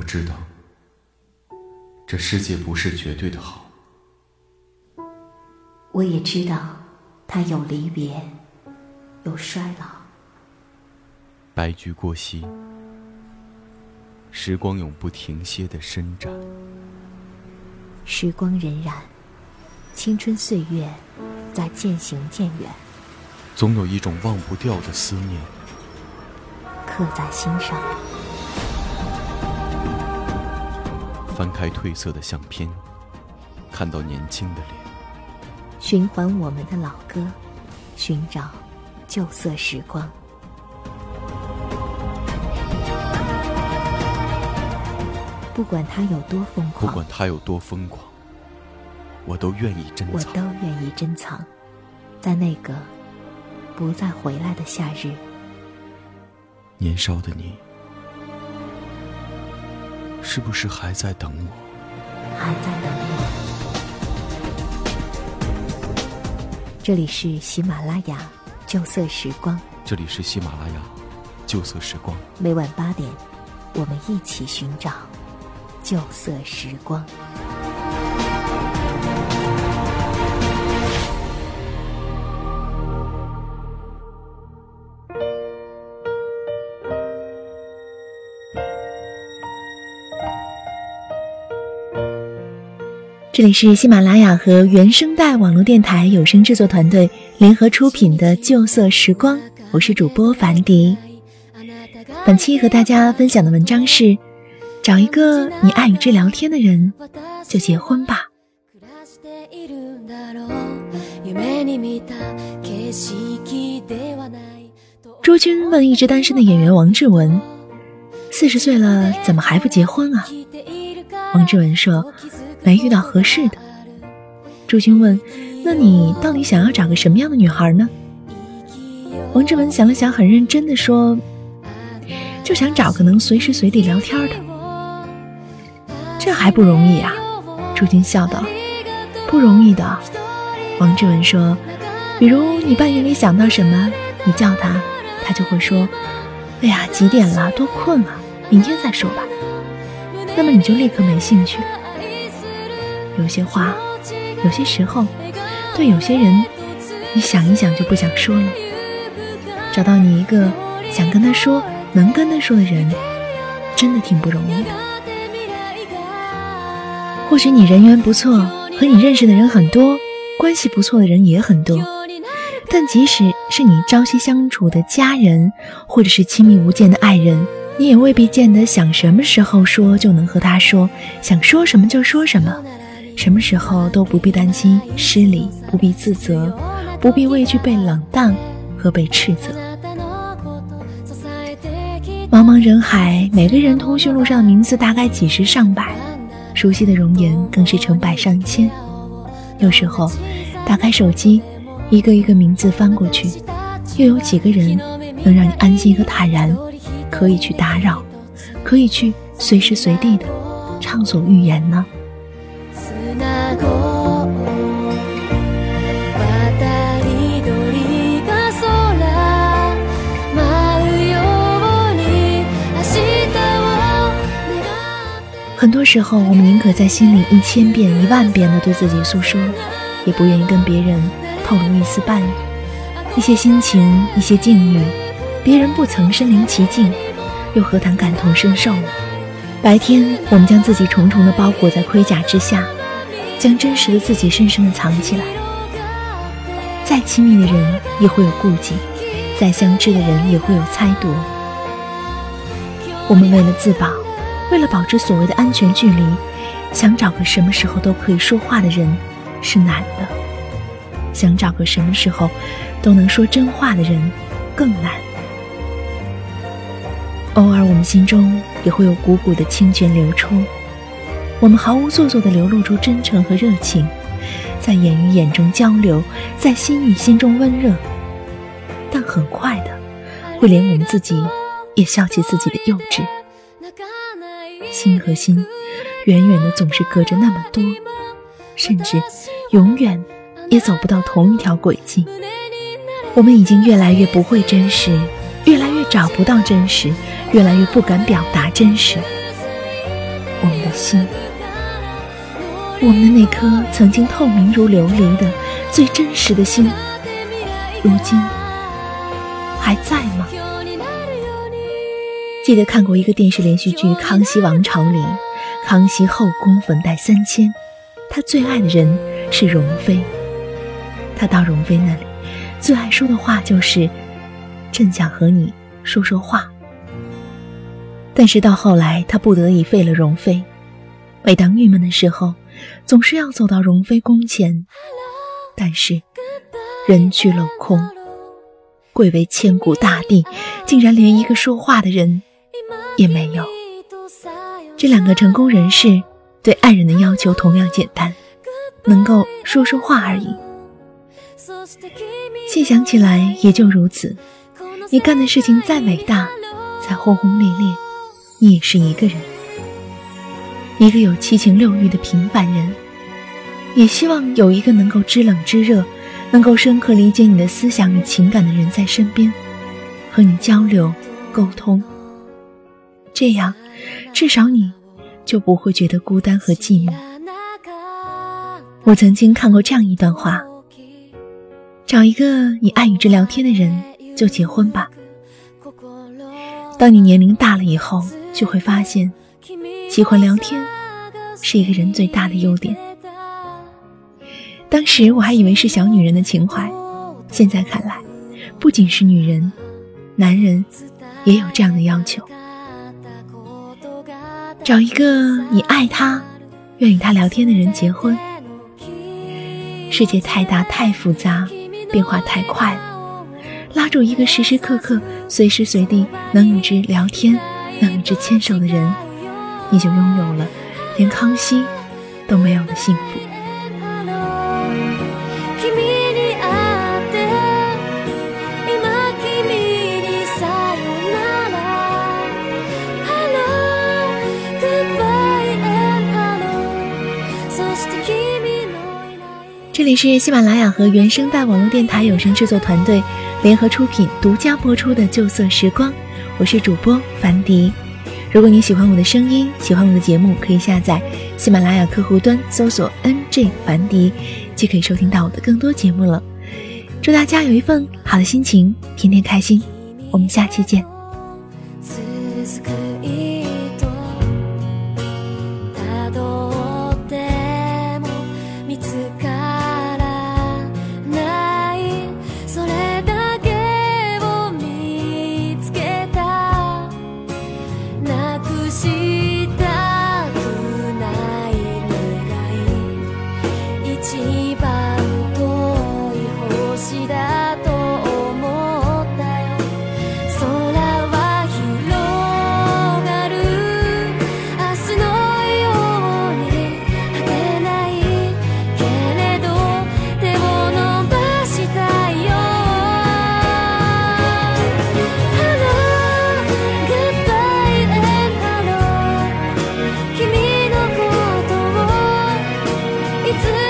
我知道，这世界不是绝对的好。我也知道，它有离别，有衰老。白驹过隙，时光永不停歇的伸展。时光荏苒，青春岁月在渐行渐远。总有一种忘不掉的思念，刻在心上。翻开褪色的相片，看到年轻的脸。循环我们的老歌，寻找旧色时光。不管他有多疯狂，不管他有多疯狂，我都愿意珍藏。我都愿意珍藏，在那个不再回来的夏日。年少的你，是不是还在等我？还在等我。这里是喜马拉雅旧色时光。这里是喜马拉雅旧色时光。每晚八点，我们一起寻找旧色时光。这里是喜马拉雅和原声带网络电台有声制作团队联合出品的《旧色时光》，我是主播樊迪。本期和大家分享的文章是：找一个你爱与之聊天的人，就结婚吧。朱军问一直单身的演员王志文：“四十岁了，怎么还不结婚啊？”王志文说。没遇到合适的，朱军问：“那你到底想要找个什么样的女孩呢？”王志文想了想，很认真的说：“就想找个能随时随地聊天的。”这还不容易啊！朱军笑道：“不容易的。”王志文说：“比如你半夜里想到什么，你叫他，他就会说：‘哎呀，几点了？多困啊，明天再说吧。’那么你就立刻没兴趣。”有些话，有些时候，对有些人，你想一想就不想说了。找到你一个想跟他说、能跟他说的人，真的挺不容易的。或许你人缘不错，和你认识的人很多，关系不错的人也很多，但即使是你朝夕相处的家人，或者是亲密无间的爱人，你也未必见得想什么时候说就能和他说，想说什么就说什么。什么时候都不必担心失礼，不必自责，不必畏惧被冷淡和被斥责。茫茫人海，每个人通讯录上的名字大概几十上百，熟悉的容颜更是成百上千。有时候，打开手机，一个一个名字翻过去，又有几个人能让你安心和坦然，可以去打扰，可以去随时随地的畅所欲言呢？很多时候，我们宁可在心里一千遍、一万遍的对自己诉说，也不愿意跟别人透露一丝半语。一些心情，一些境遇，别人不曾身临其境，又何谈感同身受呢？白天，我们将自己重重的包裹在盔甲之下，将真实的自己深深的藏起来。再亲密的人也会有顾忌，再相知的人也会有猜度。我们为了自保。为了保持所谓的安全距离，想找个什么时候都可以说话的人是难的；想找个什么时候都能说真话的人更难。偶尔，我们心中也会有股股的清泉流出，我们毫无做作地流露出真诚和热情，在眼与眼中交流，在心与心中温热。但很快的，会连我们自己也笑起自己的幼稚。心和心，远远的总是隔着那么多，甚至永远也走不到同一条轨迹。我们已经越来越不会真实，越来越找不到真实，越来越不敢表达真实。我们的心。我们的那颗曾经透明如琉璃的最真实的心，如今还在吗？记得看过一个电视连续剧《康熙王朝》里，康熙后宫粉黛三千，他最爱的人是容妃。他到容妃那里，最爱说的话就是：“朕想和你说说话。”但是到后来，他不得已废了容妃。每当郁闷的时候，总是要走到容妃宫前，但是人去楼空，贵为千古大帝，竟然连一个说话的人也没有。这两个成功人士对爱人的要求同样简单，能够说说话而已。细想起来，也就如此。你干的事情再伟大，再轰轰烈烈，你也是一个人，一个有七情六欲的平凡人。也希望有一个能够知冷知热，能够深刻理解你的思想与情感的人在身边，和你交流沟通。这样，至少你就不会觉得孤单和寂寞。我曾经看过这样一段话。找一个你爱与之聊天的人，就结婚吧。当你年龄大了以后，就会发现，喜欢聊天是一个人最大的优点。当时我还以为是小女人的情怀，现在看来，不仅是女人，男人也有这样的要求。找一个你爱他、愿与他聊天的人结婚。世界太大太复杂。变化太快，拉住一个时时刻刻、随时随地能与之聊天、能与之牵手的人，你就拥有了连康熙都没有的幸福。这里是喜马拉雅和原声带网络电台有声制作团队联合出品、独家播出的《旧色时光》，我是主播樊迪。如果你喜欢我的声音，喜欢我的节目，可以下载喜马拉雅客户端搜索 “nj 樊迪”，就可以收听到我的更多节目了。祝大家有一份好的心情，天天开心。我们下期见。想听。